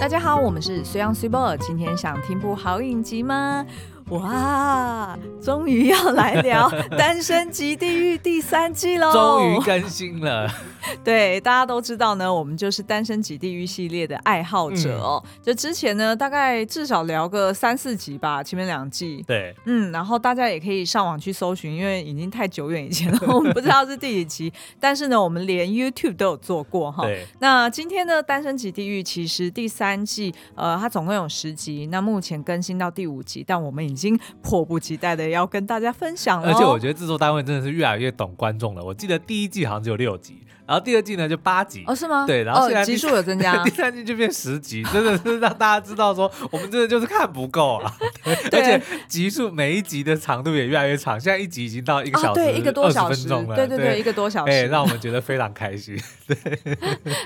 大家好，我们是隋杨 c boy，今天想听部好影集吗？哇，终于要来聊《单身即地狱》第三季喽！终于更新了。对，大家都知道呢，我们就是《单身级地狱》系列的爱好者哦。嗯、就之前呢，大概至少聊个三四集吧，前面两季。对，嗯，然后大家也可以上网去搜寻，因为已经太久远以前了，我们不知道是第几集。但是呢，我们连 YouTube 都有做过哈。对。那今天呢，《单身级地狱》其实第三季，呃，它总共有十集，那目前更新到第五集，但我们已经迫不及待的要跟大家分享了，而且我觉得制作单位真的是越来越懂观众了。我记得第一季好像只有六集。然后第二季呢就八集。哦，是吗？对，然后现在集数有增加，第三季就变十集，真的是让大家知道说我们真的就是看不够啊，而且集数每一集的长度也越来越长，现在一集已经到一个小时，对，一个多小时，对对对，一个多小时，哎，让我们觉得非常开心。对，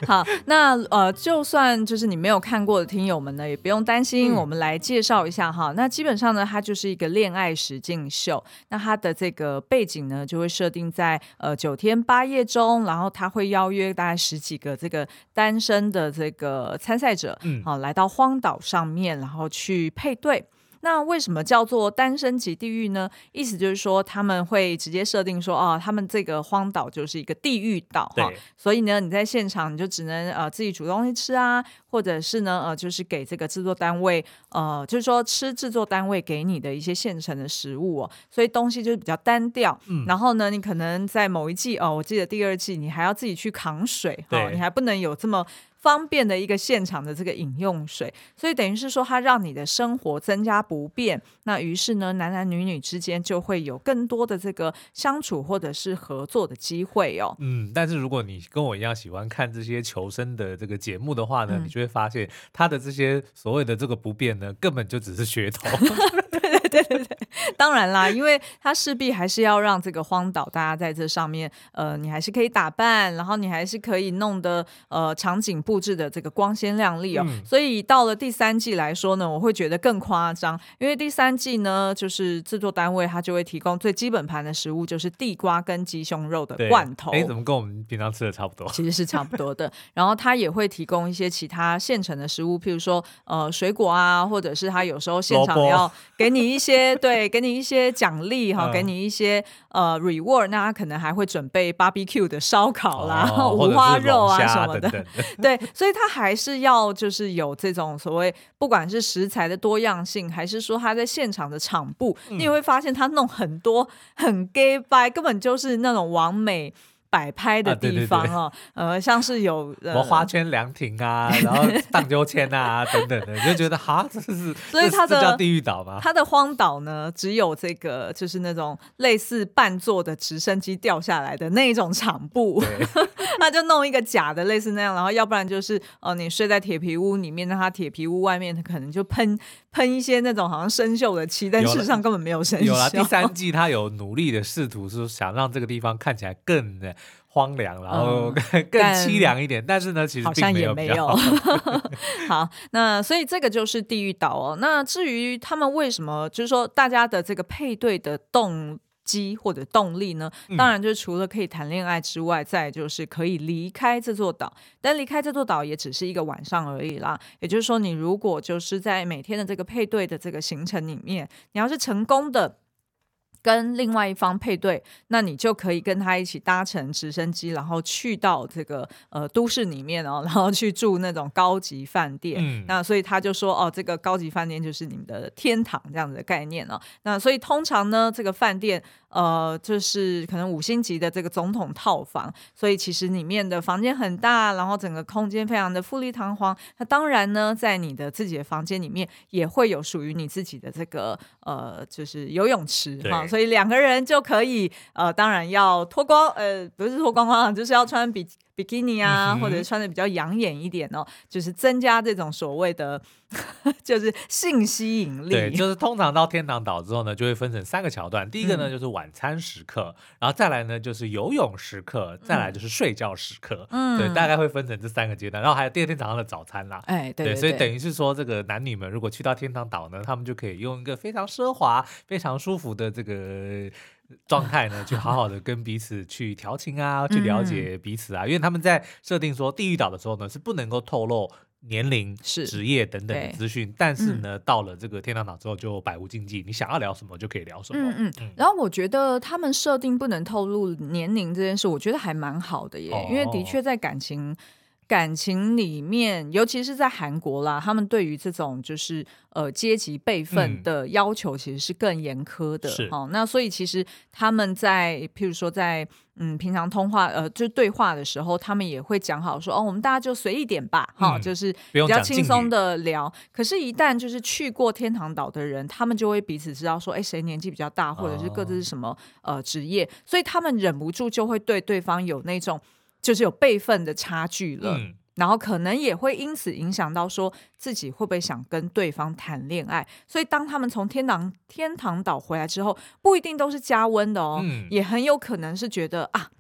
好，那呃，就算就是你没有看过的听友们呢，也不用担心，我们来介绍一下哈。那基本上呢，它就是一个恋爱实境秀，那它的这个背景呢，就会设定在呃九天八夜中，然后它会邀约大概。十几个这个单身的这个参赛者，嗯，好，来到荒岛上面，然后去配对。那为什么叫做单身级地狱呢？意思就是说他们会直接设定说，哦，他们这个荒岛就是一个地狱岛哈，所以呢，你在现场你就只能呃自己煮东西吃啊，或者是呢呃就是给这个制作单位呃就是说吃制作单位给你的一些现成的食物哦，所以东西就是比较单调。嗯，然后呢，你可能在某一季哦，我记得第二季你还要自己去扛水哈，你还不能有这么。方便的一个现场的这个饮用水，所以等于是说，它让你的生活增加不便。那于是呢，男男女女之间就会有更多的这个相处或者是合作的机会哦。嗯，但是如果你跟我一样喜欢看这些求生的这个节目的话呢，嗯、你就会发现，他的这些所谓的这个不便呢，根本就只是噱头。对对对，当然啦，因为它势必还是要让这个荒岛大家在这上面，呃，你还是可以打扮，然后你还是可以弄得呃场景布置的这个光鲜亮丽哦。嗯、所以到了第三季来说呢，我会觉得更夸张，因为第三季呢，就是制作单位它就会提供最基本盘的食物，就是地瓜跟鸡胸肉的罐头。哎，怎么跟我们平常吃的差不多？其实是差不多的。然后他也会提供一些其他现成的食物，譬如说呃水果啊，或者是他有时候现场要给你一。一些对，给你一些奖励哈，给你一些呃 reward，那他可能还会准备 barbecue 的烧烤啦、哦、五花肉啊什么的，对，所以他还是要就是有这种所谓不管是食材的多样性，还是说他在现场的场布，嗯、你也会发现他弄很多很 gay by，根本就是那种完美。摆拍的地方哦，啊、对对对呃，像是有什么花圈凉亭啊，然后荡秋千啊等等的，你就觉得哈，这是 所以它的叫地狱岛吗？它的荒岛呢，只有这个就是那种类似半座的直升机掉下来的那一种场布，那就弄一个假的类似那样，然后要不然就是哦、呃，你睡在铁皮屋里面，那它铁皮屋外面它可能就喷喷一些那种好像生锈的漆，但事实上根本没有生锈。有了第三季，他有努力的试图是想让这个地方看起来更的。荒凉，然后 更凄凉一点，但，但是呢，其实好像也没有。好，那所以这个就是地狱岛哦。那至于他们为什么，就是说大家的这个配对的动机或者动力呢？当然，就是除了可以谈恋爱之外，再就是可以离开这座岛。但离开这座岛也只是一个晚上而已啦。也就是说，你如果就是在每天的这个配对的这个行程里面，你要是成功的。跟另外一方配对，那你就可以跟他一起搭乘直升机，然后去到这个呃都市里面哦，然后去住那种高级饭店。嗯，那所以他就说哦，这个高级饭店就是你们的天堂这样子的概念哦。那所以通常呢，这个饭店。呃，就是可能五星级的这个总统套房，所以其实里面的房间很大，然后整个空间非常的富丽堂皇。那当然呢，在你的自己的房间里面也会有属于你自己的这个呃，就是游泳池哈对、哦，所以两个人就可以呃，当然要脱光，呃，不是脱光光，就是要穿比比基尼啊，或者穿的比较养眼一点哦，就是增加这种所谓的。就是性吸引力，对，就是通常到天堂岛之后呢，就会分成三个桥段。第一个呢就是晚餐时刻，嗯、然后再来呢就是游泳时刻，再来就是睡觉时刻。嗯，对，大概会分成这三个阶段。然后还有第二天早上的早餐啦。哎，对，对，对，对，所以等于是说，这个男女们如果去到天堂岛呢，他们就可以用一个非常奢华、非常舒服的这个。状态呢，去好好的跟彼此去调情啊，去了解彼此啊，因为他们在设定说地狱岛的时候呢，是不能够透露。年龄、是职业等等的资讯，但是呢，嗯、到了这个天堂岛之后就百无禁忌，你想要聊什么就可以聊什么。嗯嗯。嗯然后我觉得他们设定不能透露年龄这件事，我觉得还蛮好的耶，哦、因为的确在感情。感情里面，尤其是在韩国啦，他们对于这种就是呃阶级辈分的要求，其实是更严苛的。是、哦，那所以其实他们在譬如说在嗯平常通话呃就对话的时候，他们也会讲好说哦，我们大家就随意点吧，哈、嗯，就是比较轻松的聊。可是，一旦就是去过天堂岛的人，他们就会彼此知道说，哎，谁年纪比较大，或者是各自是什么呃职业，所以他们忍不住就会对对方有那种。就是有辈分的差距了，嗯、然后可能也会因此影响到说自己会不会想跟对方谈恋爱。所以当他们从天堂天堂岛回来之后，不一定都是加温的哦，嗯、也很有可能是觉得啊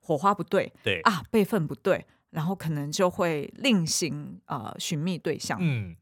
火花不对，对啊辈分不对，然后可能就会另行呃寻觅对象。嗯。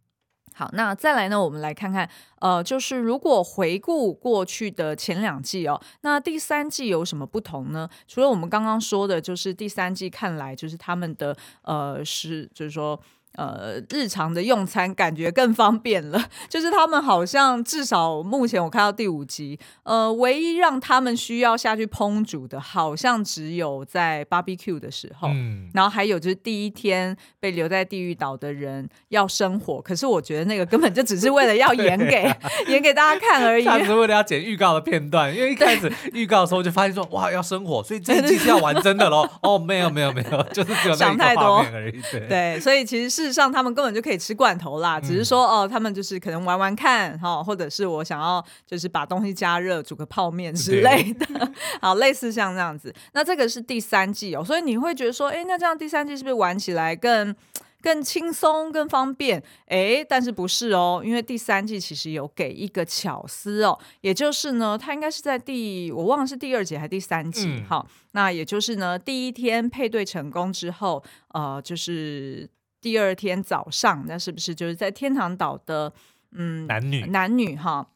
好，那再来呢？我们来看看，呃，就是如果回顾过去的前两季哦，那第三季有什么不同呢？除了我们刚刚说的，就是第三季看来就是他们的呃是，就是说。呃，日常的用餐感觉更方便了。就是他们好像至少目前我看到第五集，呃，唯一让他们需要下去烹煮的，好像只有在 barbecue 的时候。嗯，然后还有就是第一天被留在地狱岛的人要生火，可是我觉得那个根本就只是为了要演给、啊、演给大家看而已。他是为了要剪预告的片段，因为一开始预告的时候就发现说哇要生火，所以这一季是要玩真的喽。哦，没有没有没有，就是只有那个画面而已。对，对，所以其实是。事实上，他们根本就可以吃罐头啦，只是说哦，他们就是可能玩玩看哈，或者是我想要就是把东西加热，煮个泡面之类的，好，类似像这样子。那这个是第三季哦，所以你会觉得说，哎，那这样第三季是不是玩起来更更轻松、更方便？哎，但是不是哦？因为第三季其实有给一个巧思哦，也就是呢，它应该是在第我忘了是第二集还是第三集，好、嗯，那也就是呢，第一天配对成功之后，呃，就是。第二天早上，那是不是就是在天堂岛的嗯男女男女哈？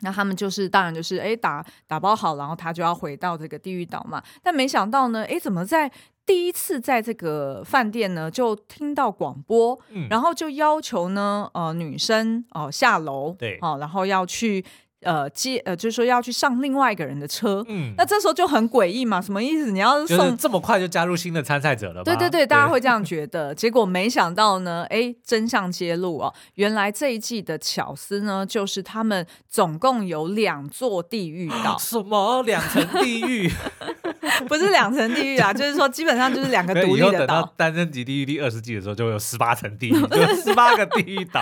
那他们就是当然就是哎打打包好，然后他就要回到这个地狱岛嘛。但没想到呢，哎，怎么在第一次在这个饭店呢，就听到广播，嗯、然后就要求呢呃女生哦、呃、下楼对哦，然后要去。呃，接呃，就是说要去上另外一个人的车，嗯，那这时候就很诡异嘛，什么意思？你要送这么快就加入新的参赛者了吗？对对对，大家会这样 觉得。结果没想到呢，哎，真相揭露哦，原来这一季的巧思呢，就是他们总共有两座地狱岛。什么两层地狱？不是两层地狱啊，就是说基本上就是两个独立的岛。等到单身级地狱第二十季的时候，就会有十八层地狱，就十八个地狱岛。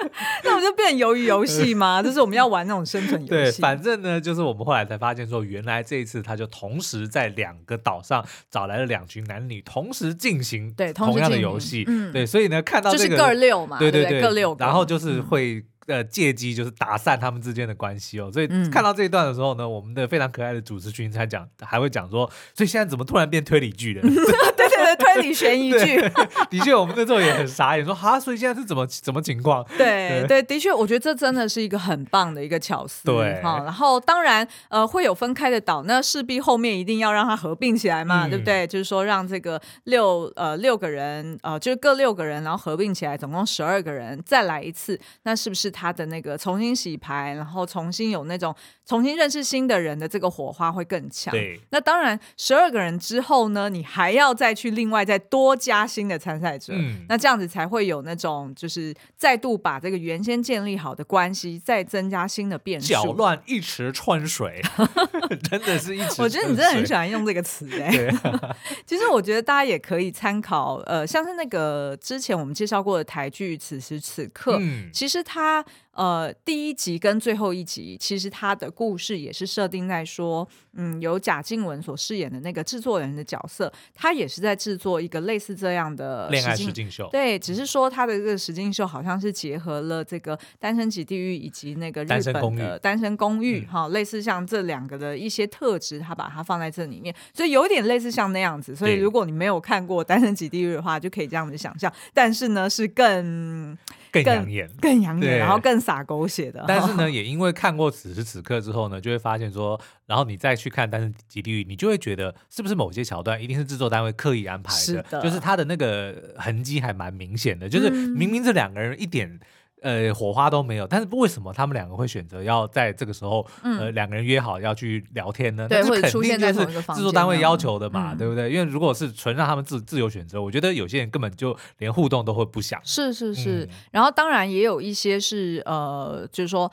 那我就变鱿鱼游戏吗？就是我们要玩那种生存游戏。对，反正呢，就是我们后来才发现说，原来这一次他就同时在两个岛上找来了两群男女，同时进行对同样的游戏。嗯，对，所以呢，看到这个就是各六嘛，对对对，各六，然后就是会。呃，借机就是打散他们之间的关系哦，所以看到这一段的时候呢，嗯、我们的非常可爱的主持群才讲，还会讲说，所以现在怎么突然变推理剧了？对对对，推理悬疑剧。的确，我们那时候也很傻眼，说哈，所以现在是怎么怎么情况？对对，的确，我觉得这真的是一个很棒的一个巧思。对，好，然后当然呃会有分开的岛，那势必后面一定要让它合并起来嘛，嗯、对不对？就是说让这个六呃六个人呃就是各六个人，然后合并起来，总共十二个人再来一次，那是不是？他的那个重新洗牌，然后重新有那种重新认识新的人的这个火花会更强。对，那当然十二个人之后呢，你还要再去另外再多加新的参赛者，嗯，那这样子才会有那种就是再度把这个原先建立好的关系再增加新的变数。搅乱一池春水，真的是一池。我觉得你真的很喜欢用这个词哎。对 其实我觉得大家也可以参考，呃，像是那个之前我们介绍过的台剧《此时此刻》，嗯，其实它。呃，第一集跟最后一集，其实他的故事也是设定在说，嗯，由贾静雯所饰演的那个制作人的角色，他也是在制作一个类似这样的恋爱实境秀。对，只是说他的这个实境秀好像是结合了这个《单身即地狱》以及那个日本的《单身公寓》哈，类似像这两个的一些特质，他把它放在这里面，所以有点类似像那样子。所以如果你没有看过《单身即地狱》的话，就可以这样子想象。但是呢，是更。更养眼，更养眼，然后更洒狗血的。但是呢，也因为看过此时此刻之后呢，就会发现说，然后你再去看《单身即地狱》，你就会觉得是不是某些桥段一定是制作单位刻意安排的，是的就是他的那个痕迹还蛮明显的，就是明明这两个人一点。呃，火花都没有，但是为什么他们两个会选择要在这个时候，嗯、呃，两个人约好要去聊天呢？对，那肯定出现在同一个制作单位要求的嘛，嗯、对不对？因为如果是纯让他们自自由选择，我觉得有些人根本就连互动都会不想。是是是，嗯、然后当然也有一些是呃，就是说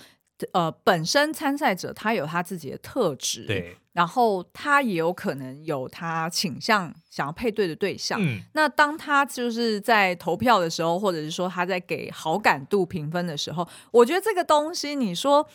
呃，本身参赛者他有他自己的特质，对。然后他也有可能有他倾向想要配对的对象。嗯，那当他就是在投票的时候，或者是说他在给好感度评分的时候，我觉得这个东西，你说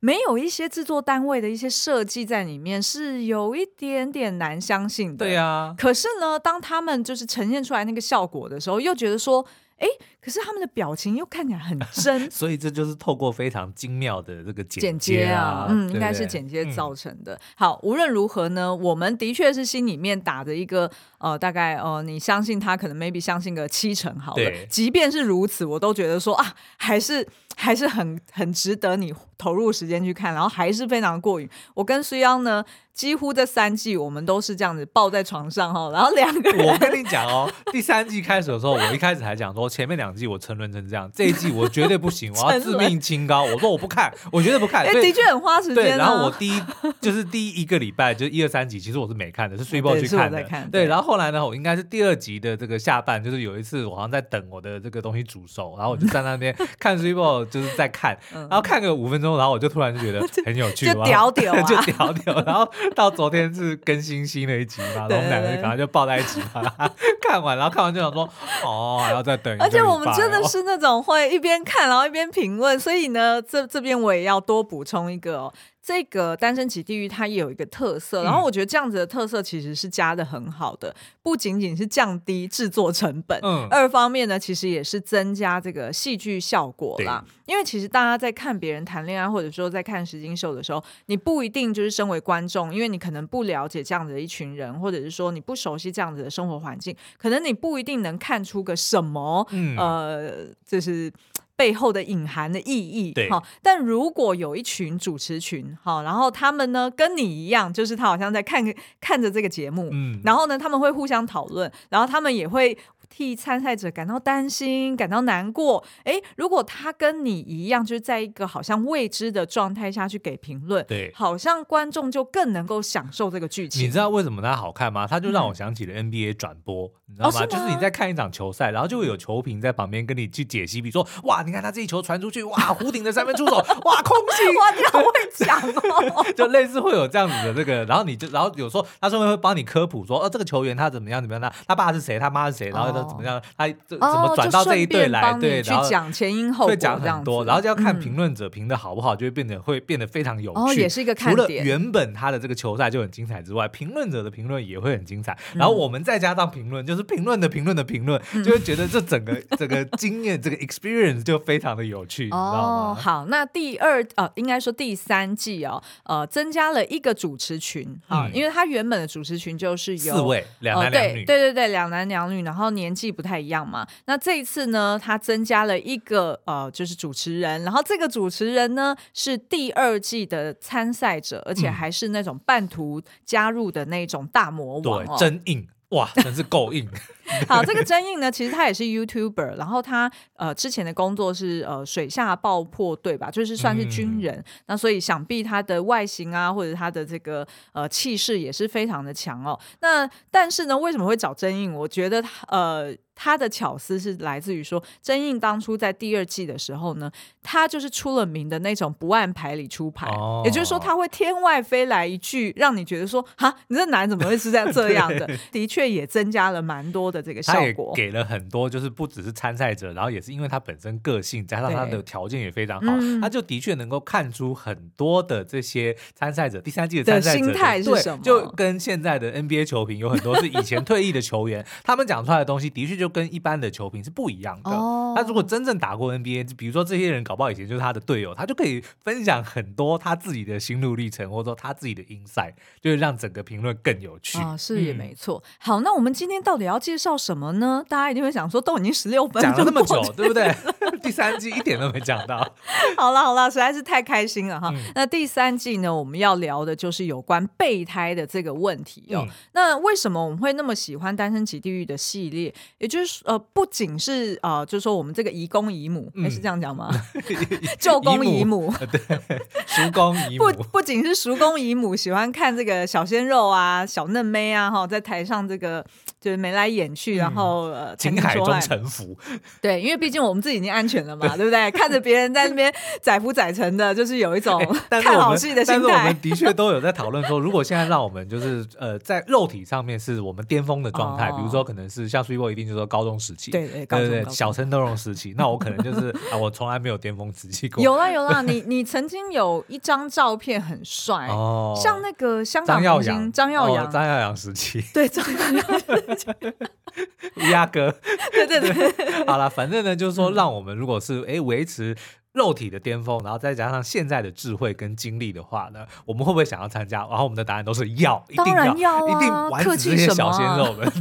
没有一些制作单位的一些设计在里面，是有一点点难相信的。对呀。可是呢，当他们就是呈现出来那个效果的时候，又觉得说。哎，可是他们的表情又看起来很真，所以这就是透过非常精妙的这个剪接，啊，嗯，应该是剪接造成的。嗯、好，无论如何呢，我们的确是心里面打着一个呃，大概呃，你相信他，可能 maybe 相信个七成好了。对即便是如此，我都觉得说啊，还是还是很很值得你投入时间去看，然后还是非常过瘾。我跟苏央呢。几乎这三季我们都是这样子抱在床上哈，然后两个人。我跟你讲哦，第三季开始的时候，我一开始还讲说前面两季我沉沦成这样，这一季我绝对不行，我要自命清高。我说我不看，我绝对不看。哎，的确很花时间。对，然后我第一就是第一个礼拜就是一二三集，其实我是没看的，是睡报去看的。对，然后后来呢，我应该是第二集的这个下半，就是有一次我好像在等我的这个东西煮熟，然后我就在那边 看睡报，就是在看，然后看个五分钟，然后我就突然就觉得 很有趣，就屌屌，就屌屌，然后到昨天是。更新新的一集嘛，然后我们两个人赶快就抱在一起把它看完，然后看完就想说，哦，还要再等一下。而且我们真的是那种会一边看然后一边评论，所以呢，这这边我也要多补充一个哦。这个单身即地狱它也有一个特色，然后我觉得这样子的特色其实是加的很好的，不仅仅是降低制作成本，嗯，二方面呢，其实也是增加这个戏剧效果啦。因为其实大家在看别人谈恋爱，或者说在看实境秀的时候，你不一定就是身为观众，因为你可能不了解这样子的一群人，或者是说你不熟悉这样子的生活环境，可能你不一定能看出个什么，嗯，呃，就是。背后的隐含的意义，对，但如果有一群主持群，好，然后他们呢跟你一样，就是他好像在看看着这个节目，嗯，然后呢他们会互相讨论，然后他们也会。替参赛者感到担心，感到难过。诶，如果他跟你一样，就是在一个好像未知的状态下去给评论，对，好像观众就更能够享受这个剧情。你知道为什么它好看吗？它就让我想起了 NBA 转播，嗯、你知道吗？哦、是吗就是你在看一场球赛，然后就会有球评在旁边跟你去解析，比如说，哇，你看他这一球传出去，哇，弧顶的三分出手，哇，空气，哇，你好会讲哦，就类似会有这样子的这个，然后你就，然后有时候他顺便会帮你科普说，哦，这个球员他怎么样怎么样，他他爸是谁，他妈是谁，然后他怎么样，哦、他怎么转到这一队来？哦、对，然后讲前因后果，会讲很多，然后就要看评论者评的好不好，嗯、就会变得会变得非常有趣，哦、也是一个看点。除了原本他的这个球赛就很精彩之外，评论者的评论也会很精彩，然后我们再加上评论，就是评论的评论的评论，嗯、就会觉得这整个整个经验，这个 experience 就非常的有趣，哦、你知道吗？好，那第二呃，应该说第三季哦，呃，增加了一个主持群啊，嗯、因为他原本的主持群就是有四位两男两女，对对对，两男两女，然后年纪不太一样嘛。那这一次呢，他增加了一个呃，就是主持人，然后这个主持人呢是第二季的参赛者，而且还是那种半途加入的那种大魔王，对，真硬。哇，真是够硬！好，这个真硬呢，其实他也是 YouTuber，然后他呃之前的工作是呃水下爆破队吧，就是算是军人，嗯、那所以想必他的外形啊，或者他的这个呃气势也是非常的强哦。那但是呢，为什么会找真硬？我觉得他呃。他的巧思是来自于说，真硬当初在第二季的时候呢，他就是出了名的那种不按牌理出牌，哦、也就是说他会天外飞来一句，让你觉得说，哈，你这男人怎么会是这样这样的？的确也增加了蛮多的这个效果，给了很多，就是不只是参赛者，然后也是因为他本身个性加上他的条件也非常好，对他就的确能够看出很多的这些参赛者，第三季的参赛者的心态是什么，就跟现在的 NBA 球评有很多是以前退役的球员，他们讲出来的东西的确就。跟一般的球评是不一样的。哦，他如果真正打过 NBA，比如说这些人搞不好以前就是他的队友，他就可以分享很多他自己的心路历程，或者说他自己的 insight，就是让整个评论更有趣。啊，是也没错。嗯、好，那我们今天到底要介绍绍什么呢？大家一定会想说，都已经十六分了那么久，对不对？第三季一点都没讲到。好了好了，实在是太开心了哈。嗯、那第三季呢，我们要聊的就是有关备胎的这个问题哦。嗯、那为什么我们会那么喜欢《单身即地狱》的系列？也就是呃，不仅是呃，就是说我们这个姨公姨母，还、嗯、是这样讲吗？舅公姨母，对，叔公姨母，不不仅是叔公姨母喜欢看这个小鲜肉啊、小嫩妹啊，哈，在台上这个。就是眉来眼去，然后呃，情海中沉浮。对，因为毕竟我们自己已经安全了嘛，对不对？看着别人在那边 载浮载沉的，就是有一种看好戏的心态。但是我们的确都有在讨论说，如果现在让我们就是呃，在肉体上面是我们巅峰的状态，比如说可能是像 Sweetboy 一定就是说高中时期，对对对对，小陈都荣时期，那我可能就是啊，我从来没有巅峰时期过。有啦有啦，你你曾经有一张照片很帅哦，像那个香港明星张耀扬，张耀扬时期，对张耀扬。乌鸦哥，对对对，好了，反正呢，就是说，让我们如果是哎维持肉体的巅峰，然后再加上现在的智慧跟精力的话呢，我们会不会想要参加？然后我们的答案都是要，一定要，要啊、一定玩死这些小鲜肉们。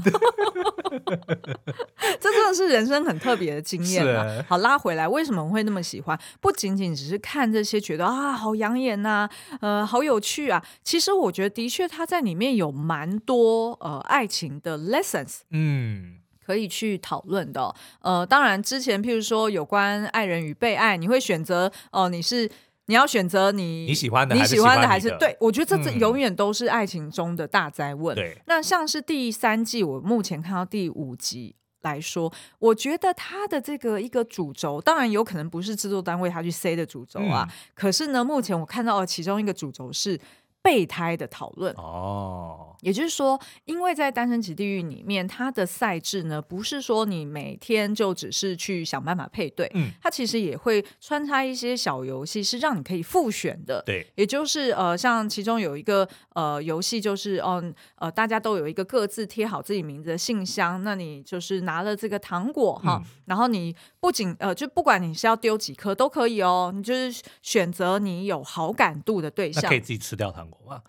这真的是人生很特别的经验啊！好，拉回来，为什么我会那么喜欢？不仅仅只是看这些，觉得啊，好养眼呐、啊，呃，好有趣啊。其实我觉得，的确，它在里面有蛮多呃爱情的 lessons，嗯，可以去讨论的。呃，当然，之前譬如说有关爱人与被爱，你会选择哦、呃，你是你要选择你你喜欢的，你喜欢的还是对？我觉得这这永远都是爱情中的大哉问。那像是第三季，我目前看到第五集。来说，我觉得他的这个一个主轴，当然有可能不是制作单位他去塞的主轴啊。嗯、可是呢，目前我看到的其中一个主轴是备胎的讨论哦。也就是说，因为在《单身即地狱》里面，它的赛制呢，不是说你每天就只是去想办法配对，嗯，它其实也会穿插一些小游戏，是让你可以复选的。对，也就是呃，像其中有一个呃游戏，就是哦呃，大家都有一个各自贴好自己名字的信箱，那你就是拿了这个糖果哈，嗯、然后你不仅呃，就不管你是要丢几颗都可以哦，你就是选择你有好感度的对象，可以自己吃掉糖果吗？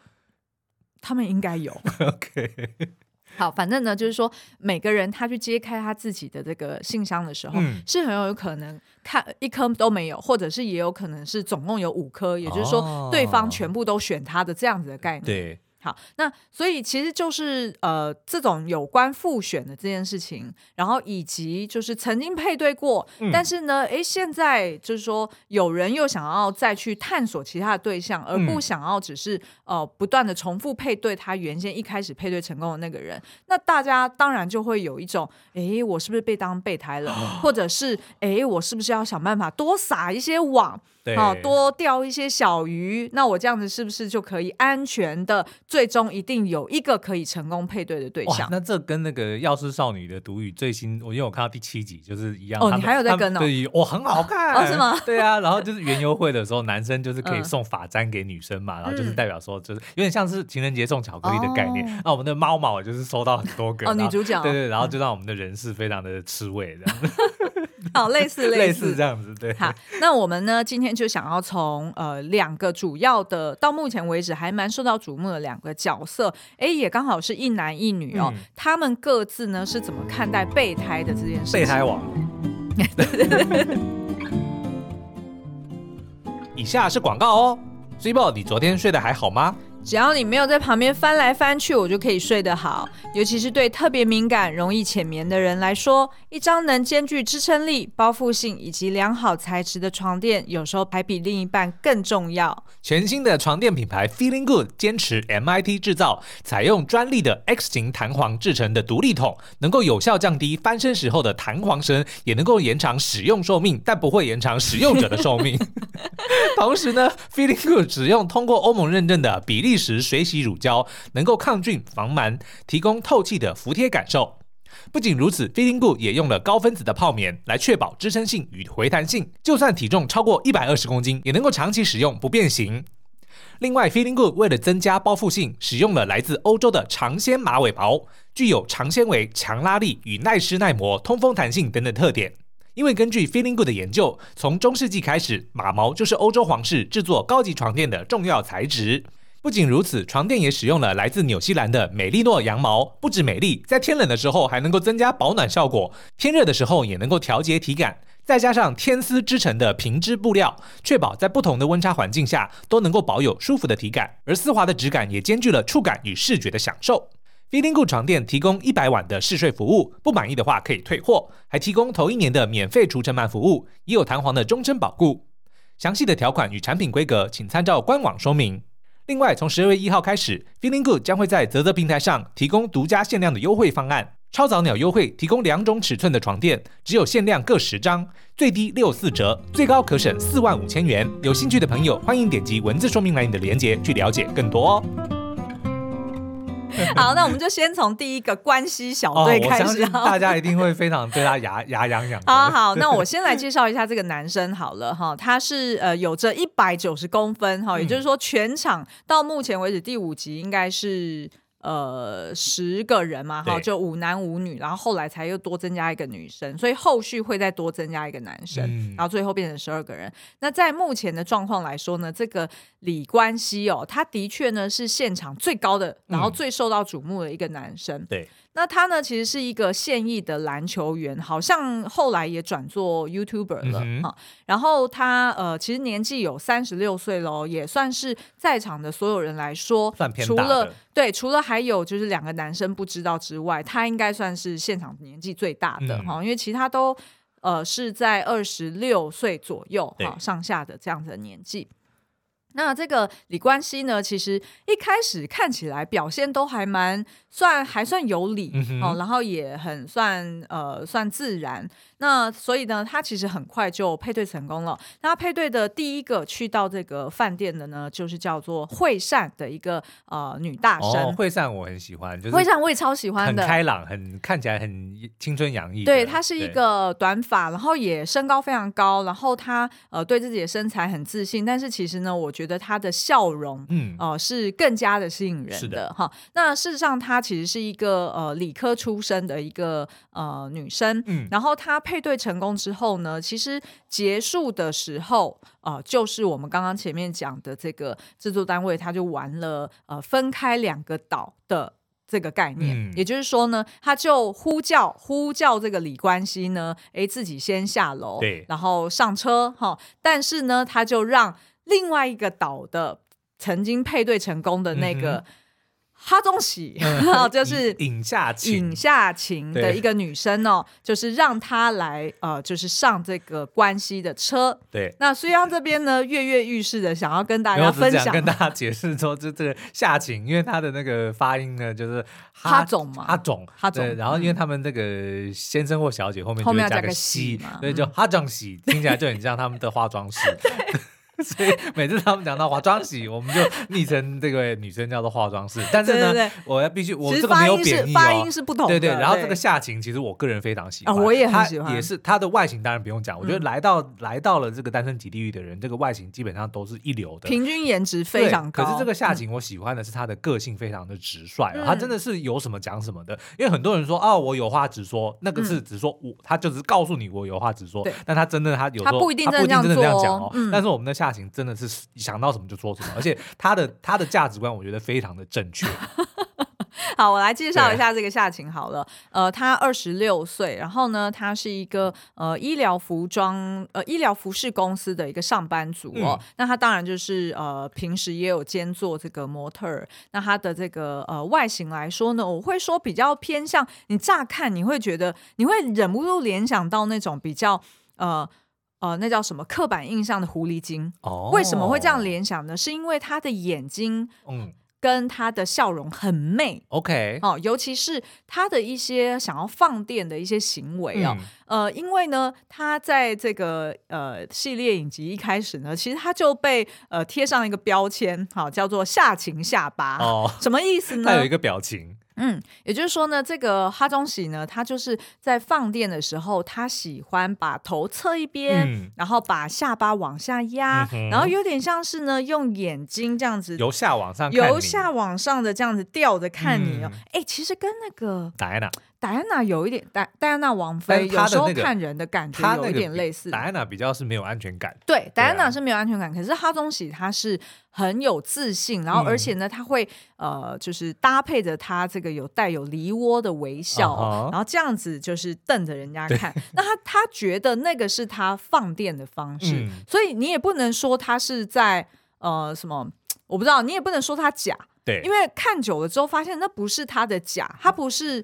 他们应该有。OK，好，反正呢，就是说每个人他去揭开他自己的这个信箱的时候，嗯、是很有可能看一颗都没有，或者是也有可能是总共有五颗，也就是说对方全部都选他的这样子的概念。对。好，那所以其实就是呃，这种有关复选的这件事情，然后以及就是曾经配对过，嗯、但是呢，哎，现在就是说有人又想要再去探索其他的对象，而不想要只是呃不断的重复配对他原先一开始配对成功的那个人，那大家当然就会有一种，哎，我是不是被当备胎了，哦、或者是哎，我是不是要想办法多撒一些网？对，好，多钓一些小鱼，那我这样子是不是就可以安全的，最终一定有一个可以成功配对的对象？那这跟那个《药师少女的毒语》最新，我因为我看到第七集就是一样。哦，你还有在跟哦？对，我很好看 哦，是吗？对啊，然后就是园游会的时候，男生就是可以送发簪给女生嘛，然后就是代表说，就是有点像是情人节送巧克力的概念。那我们的猫猫就是收到很多个哦，女主角对对，然后就让我们的人事非常的吃味这样。好，类似类似这样子，对。好，那我们呢，今天就想要从呃两个主要的，到目前为止还蛮受到瞩目的两个角色，哎，也刚好是一男一女哦，嗯、他们各自呢是怎么看待备胎的这件事？备胎王。以下是广告哦，Sweetboy，你昨天睡得还好吗？只要你没有在旁边翻来翻去，我就可以睡得好。尤其是对特别敏感、容易浅眠的人来说，一张能兼具支撑力、包覆性以及良好材质的床垫，有时候还比另一半更重要。全新的床垫品牌 Feeling Good 坚持 MIT 制造，采用专利的 X 型弹簧制成的独立筒，能够有效降低翻身时候的弹簧声，也能够延长使用寿命，但不会延长使用者的寿命。同时呢，Feeling Good 只用通过欧盟认证的比利时水洗乳胶，能够抗菌防螨，提供透气的服帖感受。不仅如此，Feeling Good 也用了高分子的泡棉来确保支撑性与回弹性，就算体重超过一百二十公斤，也能够长期使用不变形。另外，Feeling Good 为了增加包覆性，使用了来自欧洲的长纤马尾毛，具有长纤维、强拉力与耐湿耐磨、通风弹性等等特点。因为根据 Feeling Good 的研究，从中世纪开始，马毛就是欧洲皇室制作高级床垫的重要材质。不仅如此，床垫也使用了来自纽西兰的美利诺羊毛，不止美丽，在天冷的时候还能够增加保暖效果，天热的时候也能够调节体感。再加上天丝织成的平织布料，确保在不同的温差环境下都能够保有舒服的体感，而丝滑的质感也兼具了触感与视觉的享受。Feeling Good 床垫提供一百晚的试睡服务，不满意的话可以退货，还提供头一年的免费除尘螨服务，也有弹簧的终身保固。详细的条款与产品规格，请参照官网说明。另外，从十二月一号开始，Feeling Good 将会在泽泽平台上提供独家限量的优惠方案。超早鸟优惠，提供两种尺寸的床垫，只有限量各十张，最低六四折，最高可省四万五千元。有兴趣的朋友，欢迎点击文字说明栏里的链接去了解更多哦。好，那我们就先从第一个关系小队开始，哦，大家一定会非常对他牙牙痒痒。好好，那我先来介绍一下这个男生好了哈，他是呃有着一百九十公分哈，也就是说全场到目前为止第五集应该是。呃，十个人嘛，哈，就五男五女，然后后来才又多增加一个女生，所以后续会再多增加一个男生，嗯、然后最后变成十二个人。那在目前的状况来说呢，这个李冠希哦，他的确呢是现场最高的，然后最受到瞩目的一个男生。嗯、对。那他呢，其实是一个现役的篮球员，好像后来也转做 YouTuber 了哈。然后他呃，其实年纪有三十六岁喽，也算是在场的所有人来说。除了对，除了还有就是两个男生不知道之外，他应该算是现场年纪最大的哈，嗯、因为其他都呃是在二十六岁左右哈上下的这样子的年纪。那这个李冠希呢，其实一开始看起来表现都还蛮算还算有理、嗯、哦，然后也很算呃算自然。那所以呢，他其实很快就配对成功了。那他配对的第一个去到这个饭店的呢，就是叫做惠善的一个呃女大生。哦，惠善我很喜欢，就是惠善我也超喜欢的，很开朗，很看起来很青春洋溢。对，她是一个短发，然后也身高非常高，然后她呃对自己的身材很自信。但是其实呢，我觉得她的笑容，嗯，呃是更加的吸引人的哈的。那事实上，她其实是一个呃理科出身的一个呃女生，嗯，然后她。配对成功之后呢，其实结束的时候，呃，就是我们刚刚前面讲的这个制作单位，他就玩了呃分开两个岛的这个概念，嗯、也就是说呢，他就呼叫呼叫这个李冠希呢，诶，自己先下楼，对，然后上车哈，但是呢，他就让另外一个岛的曾经配对成功的那个。嗯哈中喜，嗯、就是尹夏晴，尹夏晴的一个女生哦，就是让她来呃，就是上这个关系的车。对，那虽然这边呢跃跃欲试的想要跟大家分享，跟大家解释说，就这个夏晴，因为她的那个发音呢，就是哈，哈总嘛，哈总，哈总。然后因为他们这个先生或小姐后面后面加个喜嘛，所以就哈中喜，听起来就很像他们的化妆师。所以每次他们讲到化妆洗，我们就昵称这个女生叫做化妆师。但是呢，对对对我要必须，我这个没有贬义哦，发音是不同的。对对，然后这个夏晴，其实我个人非常喜欢，哦、我也很喜欢。也是她的外形，当然不用讲。我觉得来到、嗯、来到了这个单身即地狱的人，这个外形基本上都是一流的，平均颜值非常高。可是这个夏晴，我喜欢的是她的个性非常的直率，她、嗯、真的是有什么讲什么的。因为很多人说哦，我有话直说，那个是只说我，他就只是告诉你我有话直说。但他真的他有时候他不一定真的这样讲哦。嗯、但是我们的夏晴真的是。想到什么就说什么，而且他的他的价值观，我觉得非常的正确。好，我来介绍一下这个夏晴好了。呃，他二十六岁，然后呢，他是一个呃医疗服装呃医疗服饰公司的一个上班族哦。嗯、那他当然就是呃平时也有兼做这个模特儿。那他的这个呃外形来说呢，我会说比较偏向你乍看你会觉得你会忍不住联想到那种比较呃。呃，那叫什么刻板印象的狐狸精？哦，为什么会这样联想呢？是因为他的眼睛，嗯，跟他的笑容很媚。OK，哦，尤其是他的一些想要放电的一些行为啊，嗯、呃，因为呢，他在这个呃系列影集一开始呢，其实他就被呃贴上一个标签，好、哦，叫做下情下巴。哦，什么意思呢？他有一个表情。嗯，也就是说呢，这个哈中喜呢，他就是在放电的时候，他喜欢把头侧一边，嗯、然后把下巴往下压，嗯、哼然后有点像是呢，用眼睛这样子由下往上，由下往上的这样子吊着看你哦。哎、嗯，其实跟那个戴安娜，戴安娜有一点戴戴安娜王妃，有时候看人的感觉有一点类似。戴安娜比较是没有安全感，对，戴安娜是没有安全感。可是哈宗喜他是很有自信，然后而且呢，他会呃，就是搭配着他这个有带有梨涡的微笑，然后这样子就是瞪着人家看。那他他觉得那个是他放电的方式，所以你也不能说他是在呃什么，我不知道，你也不能说他假，对，因为看久了之后发现那不是他的假，他不是。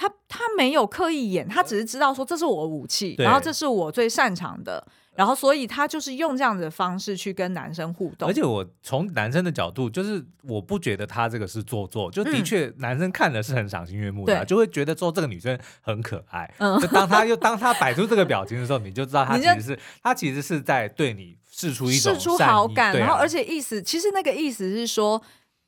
他他没有刻意演，他只是知道说，这是我武器，然后这是我最擅长的，然后所以他就是用这样的方式去跟男生互动。而且我从男生的角度，就是我不觉得他这个是做作，就的确男生看的是很赏心悦目的，嗯，就会觉得说这个女生很可爱。嗯，就当他又当他摆出这个表情的时候，你就知道他其实是他其实是在对你试出一种试出好感，啊，然后而且意思其实那个意思是说。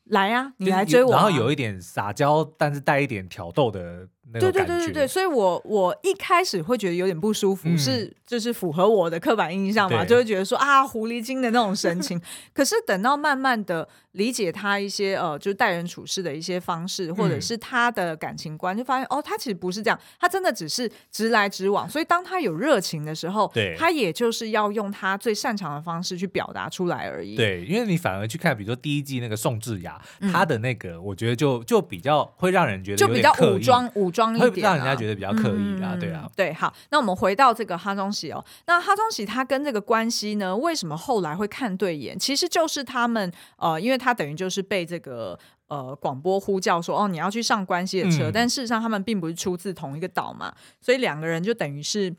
来呀、啊，你来追我、啊。然后有一点撒娇，但是带一点挑逗的对对对对对，所以我我一开始会觉得有点不舒服，嗯、是就是符合我的刻板印象嘛，就会觉得说啊，狐狸精的那种神情。可是等到慢慢的理解他一些呃，就是待人处事的一些方式，或者是他的感情观，嗯、就发现哦，他其实不是这样，他真的只是直来直往。所以当他有热情的时候，对，他也就是要用他最擅长的方式去表达出来而已。对，因为你反而去看，比如说第一季那个宋智雅。他的那个，我觉得就就比较会让人觉得就比较武装武装一点，会让人家觉得比较刻意啊，对啊，对，好，那我们回到这个哈中喜哦，那哈中喜他跟这个关系呢，为什么后来会看对眼？其实就是他们呃，因为他等于就是被这个呃广播呼叫说哦，你要去上关系的车，但事实上他们并不是出自同一个岛嘛，所以两个人就等于是。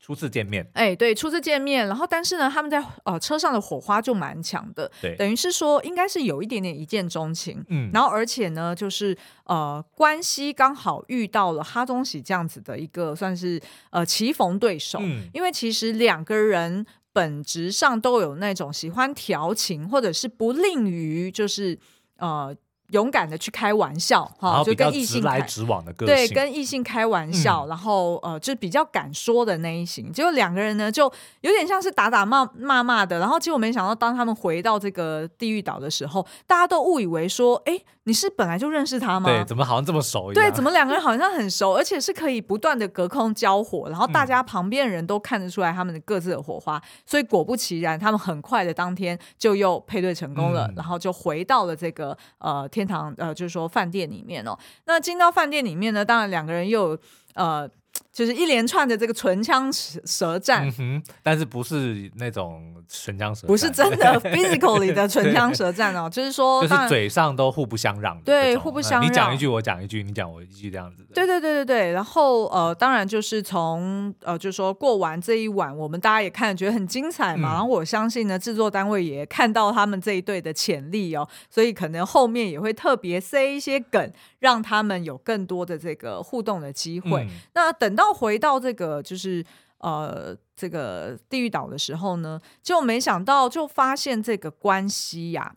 初次见面，哎，对，初次见面，然后但是呢，他们在呃车上的火花就蛮强的，对，等于是说应该是有一点点一见钟情，嗯，然后而且呢，就是呃关系刚好遇到了哈宗喜这样子的一个算是呃棋逢对手，嗯，因为其实两个人本质上都有那种喜欢调情或者是不吝于就是呃。勇敢的去开玩笑，哈，就跟异性来直往的个性，对，跟异性开玩笑，嗯、然后呃，就比较敢说的那一型。结果两个人呢，就有点像是打打骂骂骂的。然后结果没想到，当他们回到这个地狱岛的时候，大家都误以为说，哎，你是本来就认识他吗？对，怎么好像这么熟一样？对，怎么两个人好像很熟，而且是可以不断的隔空交火，然后大家旁边的人都看得出来他们的各自的火花。所以果不其然，他们很快的当天就又配对成功了，嗯、然后就回到了这个呃。天堂呃，就是说饭店里面哦，那进到饭店里面呢，当然两个人又有呃。就是一连串的这个唇枪舌战，嗯，但是不是那种唇枪舌战，不是真的 physically 的唇枪舌战哦，就是说，就是嘴上都互不相让，对，互不相让，你讲一句我讲一句，你讲我一句这样子，对对对对对。然后呃，当然就是从呃，就是说过完这一晚，我们大家也看觉得很精彩嘛，嗯、然后我相信呢，制作单位也看到他们这一对的潜力哦，所以可能后面也会特别塞一些梗，让他们有更多的这个互动的机会。嗯、那等到。回到这个就是呃这个地狱岛的时候呢，就没想到就发现这个关系呀、啊，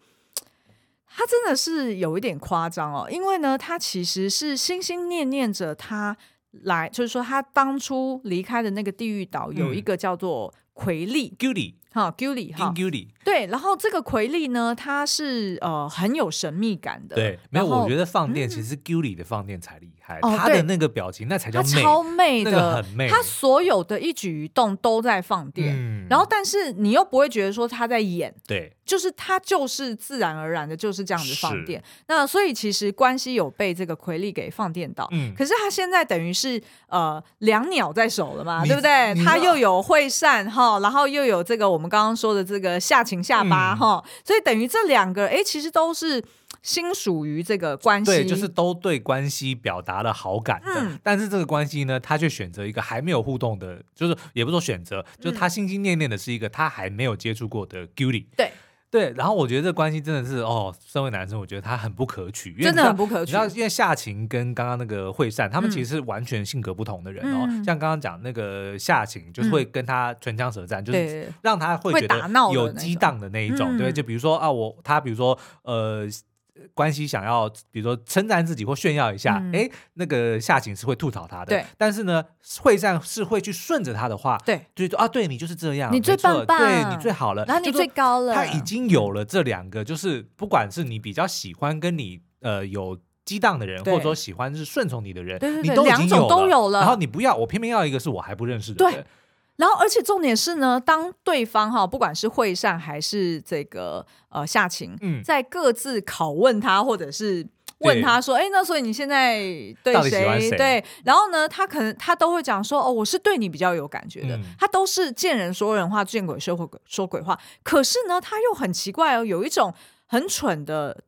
他真的是有一点夸张哦，因为呢，他其实是心心念念着他来，就是说他当初离开的那个地狱岛有一个叫做奎利。嗯哈，Gilly 哈，Gilly 对，然后这个奎利呢，他是呃很有神秘感的。对，没有，我觉得放电其实 Gilly 的放电才厉害，他的那个表情那才叫超媚的，那个很媚。他所有的一举一动都在放电，然后但是你又不会觉得说他在演，对，就是他就是自然而然的就是这样子放电。那所以其实关系有被这个奎利给放电到，嗯，可是他现在等于是呃两鸟在手了嘛，对不对？他又有会善哈，然后又有这个我。我们刚刚说的这个下情下巴哈，嗯、所以等于这两个哎，其实都是心属于这个关系，对，就是都对关系表达了好感的。嗯、但是这个关系呢，他却选择一个还没有互动的，就是也不说选择，就是他心心念念的是一个他还没有接触过的 Guilty，。对。对，然后我觉得这关系真的是哦，身为男生，我觉得他很不可取，真的很不可取。你知道，因为夏晴跟刚刚那个惠善，他们其实是完全性格不同的人哦。嗯、像刚刚讲那个夏晴，就是会跟他唇枪舌战，嗯、就是让他会觉得有激荡的那一种。对，就比如说啊，我他比如说呃。关系想要，比如说称赞自己或炫耀一下，哎、嗯，那个夏晴是会吐槽他的，对。但是呢，惠善是会去顺着他的话，对，就说啊，对你就是这样，你最棒棒，对你最好了，然后你最高了。他已经有了这两个，就是不管是你比较喜欢跟你呃有。激荡的人，或者说喜欢是顺从你的人，对对对，你都已经有了，两种都有了。然后你不要，我偏偏要一个是我还不认识的人。对。然后，而且重点是呢，当对方哈，不管是会上还是这个呃夏晴，嗯，在各自拷问他，或者是问他说：“哎，那所以你现在对谁？谁对？”然后呢，他可能他都会讲说：“哦，我是对你比较有感觉的。嗯”他都是见人说人话，见鬼说鬼说鬼话。可是呢，他又很奇怪哦，有一种很蠢的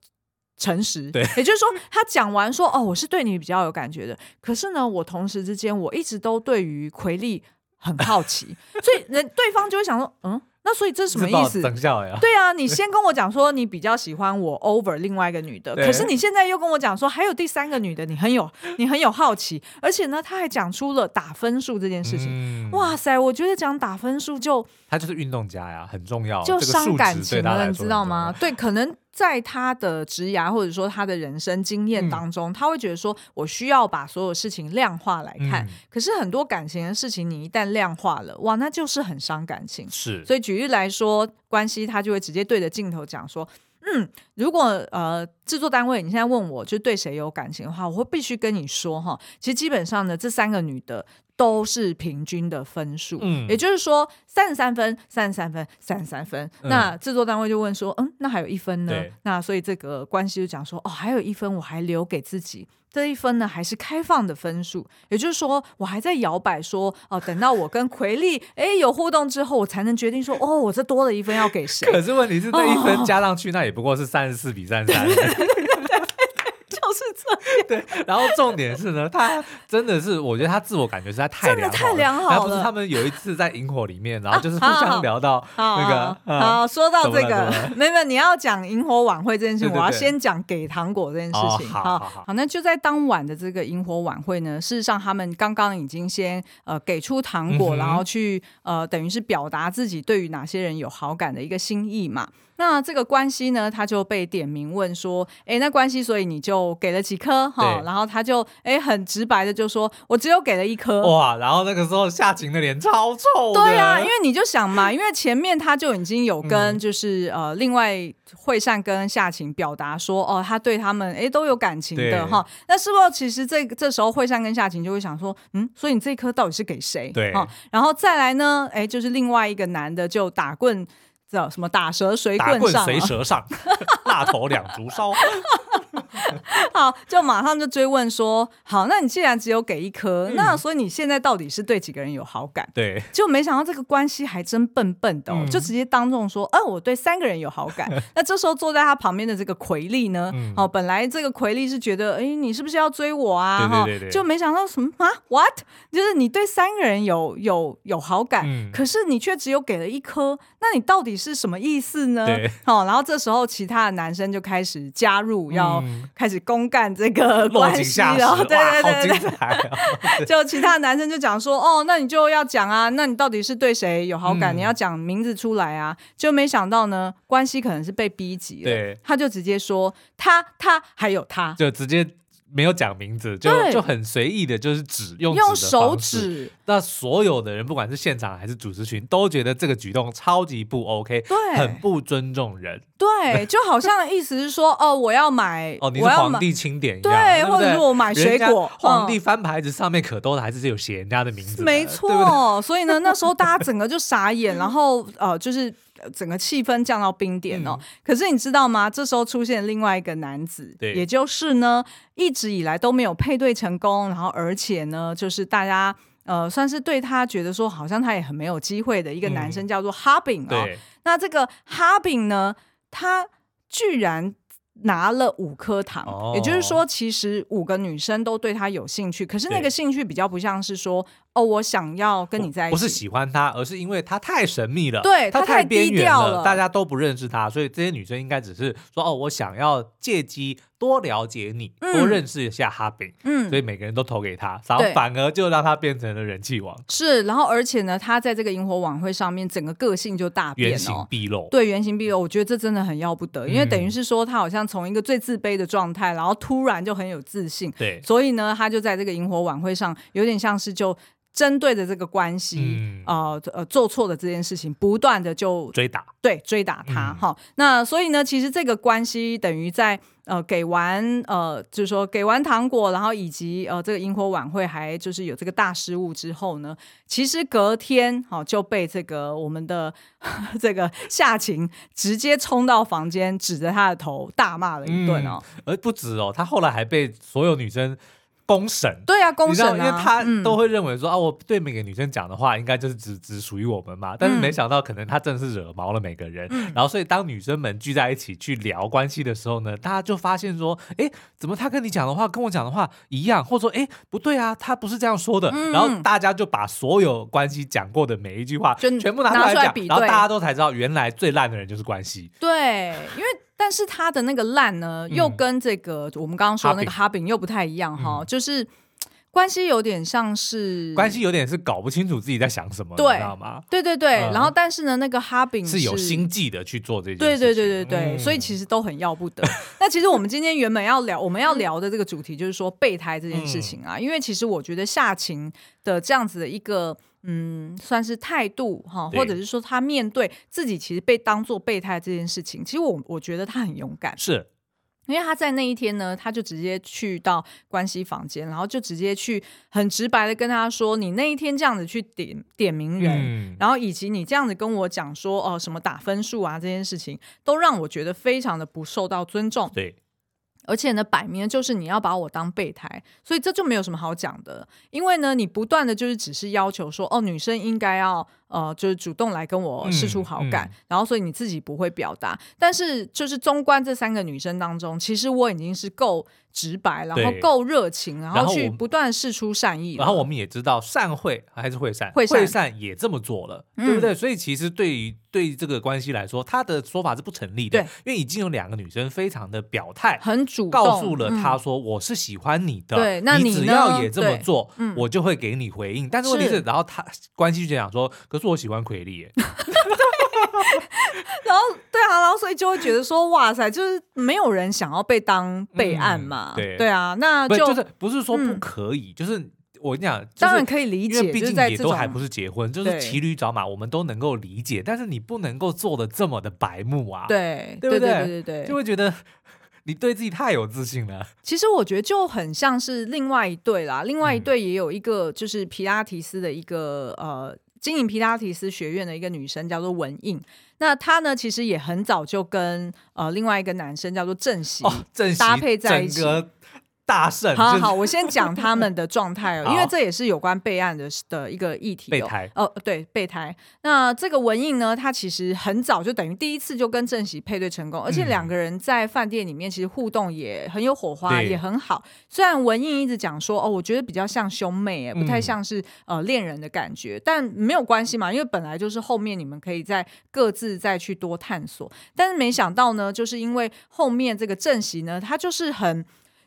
诚实。对，也就是说，他讲完说：“哦，我是对你比较有感觉的。”可是呢，我同时之间，我一直都对于奎利。很好奇，所以人对方就会想说，嗯，那所以这是什么意思？对啊，你先跟我讲说你比较喜欢我 over 另外一个女的，可是你现在又跟我讲说还有第三个女的，你很有你很有好奇，而且呢，他还讲出了打分数这件事情。嗯、哇塞，我觉得讲打分数就他就是运动家呀，很重要，就伤感情了，你知道吗？对，可能。在他的职涯或者说他的人生经验当中，嗯、他会觉得说，我需要把所有事情量化来看。嗯、可是很多感情的事情，你一旦量化了，哇，那就是很伤感情。是，所以举例来说，关系他就会直接对着镜头讲说，嗯，如果呃制作单位你现在问我就对谁有感情的话，我会必须跟你说哈，其实基本上呢，这三个女的。都是平均的分数，嗯，也就是说三十三分、三十三分、三十三分。嗯、那制作单位就问说，嗯，那还有一分呢？那所以这个关系就讲说，哦，还有一分，我还留给自己这一分呢，还是开放的分数。也就是说，我还在摇摆说，哦，等到我跟奎利哎有互动之后，我才能决定说，哦，我这多了一分要给谁？可是问题是，这一分加上去，哦、那也不过是三十四比三十三。是这样，对。然后重点是呢，他真的是，我觉得他自我感觉实在太良好了。真的太良好了。不是他们有一次在萤火里面，然后就是互相聊到那个。好，说到这个，没有，你要讲萤火晚会这件事情，我要先讲给糖果这件事情。好好好，那就在当晚的这个萤火晚会呢，事实上他们刚刚已经先呃给出糖果，然后去呃等于是表达自己对于哪些人有好感的一个心意嘛。那这个关系呢，他就被点名问说：“哎，那关系，所以你就给了几颗？哈，然后他就哎很直白的就说：我只有给了一颗。哇，然后那个时候夏晴的脸超臭。对啊，因为你就想嘛，因为前面他就已经有跟就是、嗯、呃另外惠善跟夏晴表达说，哦，他对他们哎都有感情的哈。那是不是其实这这时候惠善跟夏晴就会想说，嗯，所以你这颗到底是给谁？对，然后再来呢，哎，就是另外一个男的就打棍。叫什么打蛇随棍上，打棍随蛇上，辣头两足烧。好，就马上就追问说：好，那你既然只有给一颗，嗯、那所以你现在到底是对几个人有好感？对，就没想到这个关系还真笨笨的、哦，嗯、就直接当众说：呃，我对三个人有好感。那这时候坐在他旁边的这个奎利呢？嗯、哦，本来这个奎利是觉得，哎，你是不是要追我啊？对对对对，就没想到什么啊？What？就是你对三个人有有有好感，嗯、可是你却只有给了一颗，那你到底是什么意思呢？好、哦，然后这时候其他的男生就开始加入，要开始公干这个关系了。对对对对，哦、就其他男生就讲说，哦，那你就要讲啊，那你到底是对谁有好感？嗯、你要讲名字出来啊。就没想到呢，关系可能是被逼急了，对他就直接说他他还有他，就直接。没有讲名字，就就很随意的，就是指用用手指。那所有的人，不管是现场还是主持群，都觉得这个举动超级不 OK，对，很不尊重人。对，就好像意思是说，哦，我要买，哦，你是皇帝钦点一样，对，或者是我买水果，皇帝翻牌子上面可多的还是有写人家的名字，没错。所以呢，那时候大家整个就傻眼，然后呃，就是。整个气氛降到冰点哦，嗯、可是你知道吗？这时候出现另外一个男子，也就是呢，一直以来都没有配对成功，然后而且呢，就是大家呃，算是对他觉得说，好像他也很没有机会的一个男生，叫做哈炳哦。对。那这个哈炳呢，他居然。拿了五颗糖，哦、也就是说，其实五个女生都对他有兴趣，可是那个兴趣比较不像是说，对哦，我想要跟你在一起，不是喜欢他，而是因为他太神秘了，对他太低调了，大家都不认识他，所以这些女生应该只是说，哦，我想要借机。多了解你，多认识一下哈比，嗯，所以每个人都投给他，然后反而就让他变成了人气王。是，然后而且呢，他在这个萤火晚会上面，整个个性就大变，原形毕露。对，原形毕露，我觉得这真的很要不得，因为等于是说他好像从一个最自卑的状态，然后突然就很有自信。对，所以呢，他就在这个萤火晚会上，有点像是就。针对的这个关系，嗯、呃呃做错的这件事情，不断的就追打，对追打他哈、嗯。那所以呢，其实这个关系等于在呃给完呃就是说给完糖果，然后以及呃这个萤火晚会还就是有这个大失误之后呢，其实隔天哈、呃、就被这个我们的 这个夏晴直接冲到房间，指着他的头大骂了一顿哦、嗯，而不止哦，他后来还被所有女生。公审，对啊，公审啊，因为他都会认为说、嗯、啊，我对每个女生讲的话，应该就是只只属于我们嘛。但是没想到，可能他真的是惹毛了每个人。嗯、然后，所以当女生们聚在一起去聊关系的时候呢，大家就发现说，哎，怎么他跟你讲的话跟我讲的话一样？或者说，哎，不对啊，他不是这样说的。嗯、然后大家就把所有关系讲过的每一句话全部拿出来讲，来然后大家都才知道，原来最烂的人就是关系。对，因为。但是他的那个烂呢，又跟这个我们刚刚说的那个哈饼又不太一样哈，就是关系有点像是关系有点是搞不清楚自己在想什么，对，你知道吗？对对对。然后但是呢，那个哈饼是有心计的去做这件事，对对对对对，所以其实都很要不得。那其实我们今天原本要聊，我们要聊的这个主题就是说备胎这件事情啊，因为其实我觉得夏晴的这样子的一个。嗯，算是态度哈，或者是说他面对自己其实被当做备胎这件事情，其实我我觉得他很勇敢，是因为他在那一天呢，他就直接去到关系房间，然后就直接去很直白的跟他说：“你那一天这样子去点点名人，嗯、然后以及你这样子跟我讲说哦、呃、什么打分数啊这件事情，都让我觉得非常的不受到尊重。”对。而且呢，摆明就是你要把我当备胎，所以这就没有什么好讲的。因为呢，你不断的就是只是要求说，哦，女生应该要呃，就是主动来跟我示出好感，嗯嗯、然后所以你自己不会表达。但是就是中观这三个女生当中，其实我已经是够直白，然后够热情，然后去不断示出善意。然后我们也知道，善会还是会善，会善，会善也这么做了，嗯、对不对？所以其实对于对于这个关系来说，他的说法是不成立的，对，因为已经有两个女生非常的表态，很主动，告诉了他说我是喜欢你的，对，那你只要也这么做，我就会给你回应。但是问题是，然后他关系就讲说，可是我喜欢奎利耶。然后对啊，然后所以就会觉得说，哇塞，就是没有人想要被当备案嘛，对对啊，那就就是不是说不可以，就是我跟你讲，当然可以理解，因为毕竟也都还不是结婚，就是骑驴找马，我们都能够理解，但是你不能够做的这么的白目啊，对对不对？对对对，就会觉得你对自己太有自信了。其实我觉得就很像是另外一对啦，另外一对也有一个就是皮拉提斯的一个呃。经营皮拉提斯学院的一个女生叫做文印，那她呢其实也很早就跟呃另外一个男生叫做郑熙，哦、搭配在一起。大胜，好好，我先讲他们的状态哦，因为这也是有关备案的的一个议题。备胎哦，对，备胎。那这个文印呢，他其实很早就等于第一次就跟正喜配对成功，而且两个人在饭店里面其实互动也很有火花，也很好。虽然文印一直讲说，哦，我觉得比较像兄妹，哎，不太像是呃恋人的感觉，但没有关系嘛，因为本来就是后面你们可以再各自再去多探索。但是没想到呢，就是因为后面这个正喜呢，他就是很。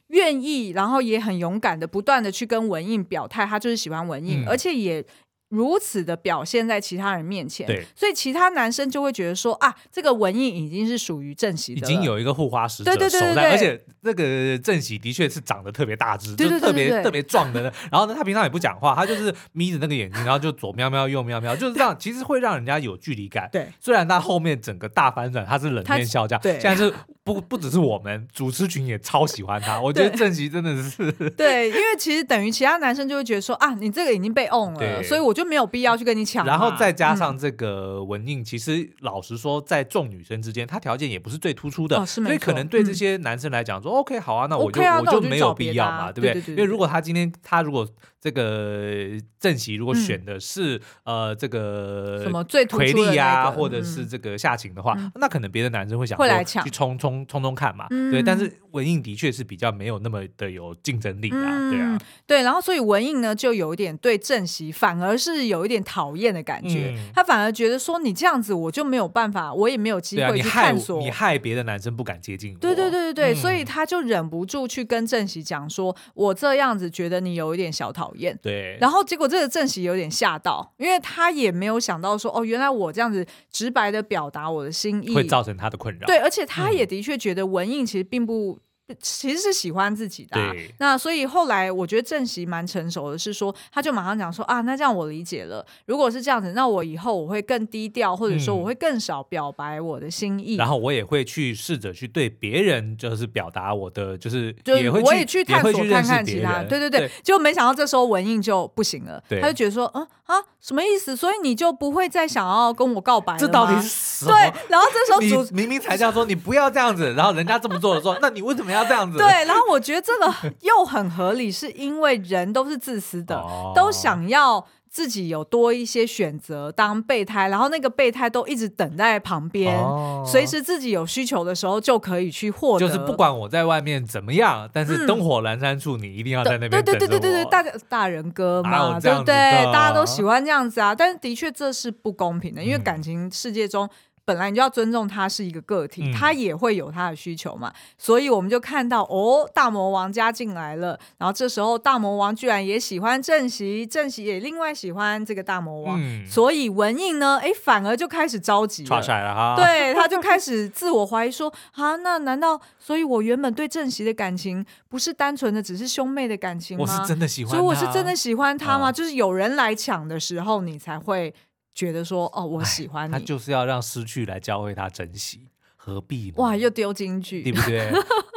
愿意，然后也很勇敢的，不断的去跟文印表态，他就是喜欢文印，嗯、而且也。如此的表现在其他人面前，对，所以其他男生就会觉得说啊，这个文印已经是属于正喜的，已经有一个护花使者，对对对而且那个正喜的确是长得特别大只，就是特别特别壮的。然后呢，他平常也不讲话，他就是眯着那个眼睛，然后就左瞄瞄右瞄瞄，就是这样，其实会让人家有距离感。对，虽然他后面整个大反转，他是冷面笑匠，对，现在是不不只是我们主持群也超喜欢他，我觉得正喜真的是 对，因为其实等于其他男生就会觉得说啊，你这个已经被 on 了，所以我就没有必要去跟你抢。然后再加上这个文印，其实老实说，在众女生之间，她条件也不是最突出的，所以可能对这些男生来讲说，OK，好啊，那我就我就没有必要嘛，对不对？因为如果他今天他如果这个郑喜如果选的是呃这个什么最魁力啊，或者是这个夏晴的话，那可能别的男生会想会来抢去冲冲冲冲看嘛，对。但是文印的确是比较没有那么的有竞争力啊，对啊，对。然后所以文印呢，就有一点对郑喜反而是有一点讨厌的感觉，嗯、他反而觉得说，你这样子我就没有办法，我也没有机会去探索，你害别的男生不敢接近我。对对对对对，嗯、所以他就忍不住去跟郑喜讲说，我这样子觉得你有一点小讨厌。对，然后结果这个正喜有点吓到，因为他也没有想到说，哦，原来我这样子直白的表达我的心意会造成他的困扰。对，而且他也的确觉得文印其实并不。其实是喜欢自己的。那所以后来我觉得正席蛮成熟的，是说他就马上讲说啊，那这样我理解了。如果是这样子，那我以后我会更低调，或者说我会更少表白我的心意。嗯、然后我也会去试着去对别人就是表达我的，就是也会就我也去探索看看其他。对对对。就没想到这时候文印就不行了，对他就觉得说嗯啊什么意思？所以你就不会再想要跟我告白了？这到底是什么？对。然后这时候主明明才这样说你不要这样子，然后人家这么做的时候，那你为什么要这样子？对。然后我觉得这个又很合理，是因为人都是自私的，哦、都想要自己有多一些选择当备胎，然后那个备胎都一直等在旁边，哦、随时自己有需求的时候就可以去获得。就是不管我在外面怎么样，但是灯火阑珊处，你一定要在那边等。对对对对对对，大大人哥嘛，对不对？大家都喜欢这样子啊，但是的确这是不公平的，因为感情世界中。本来你就要尊重他是一个个体，嗯、他也会有他的需求嘛，所以我们就看到哦，大魔王加进来了，然后这时候大魔王居然也喜欢正熙，正熙也另外喜欢这个大魔王，嗯、所以文印呢，哎，反而就开始着急了，了哈对，他就开始自我怀疑说，啊，那难道所以我原本对正熙的感情不是单纯的只是兄妹的感情吗？我是真的喜欢，所以我是真的喜欢他吗？哦、就是有人来抢的时候，你才会。觉得说哦，我喜欢你，他就是要让失去来教会他珍惜。何必呢？哇，又丢金句，对不对？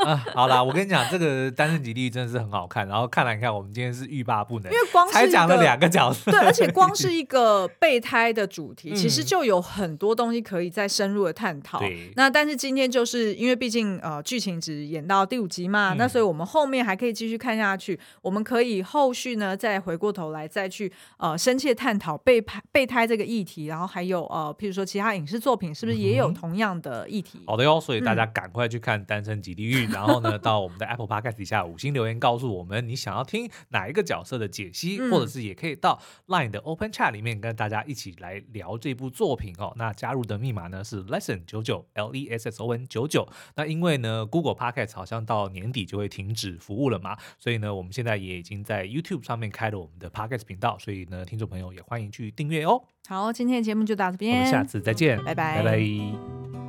啊，好啦，我跟你讲，这个《单身即地狱》真的是很好看。然后看来你看，我们今天是欲罢不能，因为光是才讲了两个角色，对，而且光是一个备胎的主题，其实就有很多东西可以再深入的探讨。对，那但是今天就是因为毕竟呃剧情只演到第五集嘛，嗯、那所以我们后面还可以继续看下去。我们可以后续呢再回过头来再去呃深切探讨备胎备胎这个议题，然后还有呃譬如说其他影视作品是不是也有同样的议题？好的哟，所以大家赶快去看《单身即地狱》，嗯、然后呢，到我们的 Apple Podcast 底下五星留言告诉我们你想要听哪一个角色的解析，嗯、或者是也可以到 Line 的 Open Chat 里面跟大家一起来聊这部作品哦。那加入的密码呢是 Lesson 九九 L E S S O N 九九。那因为呢 Google Podcast 好像到年底就会停止服务了嘛，所以呢我们现在也已经在 YouTube 上面开了我们的 Podcast 频道，所以呢听众朋友也欢迎去订阅哦。好，今天的节目就到这边，我们下次再见，拜拜，拜拜。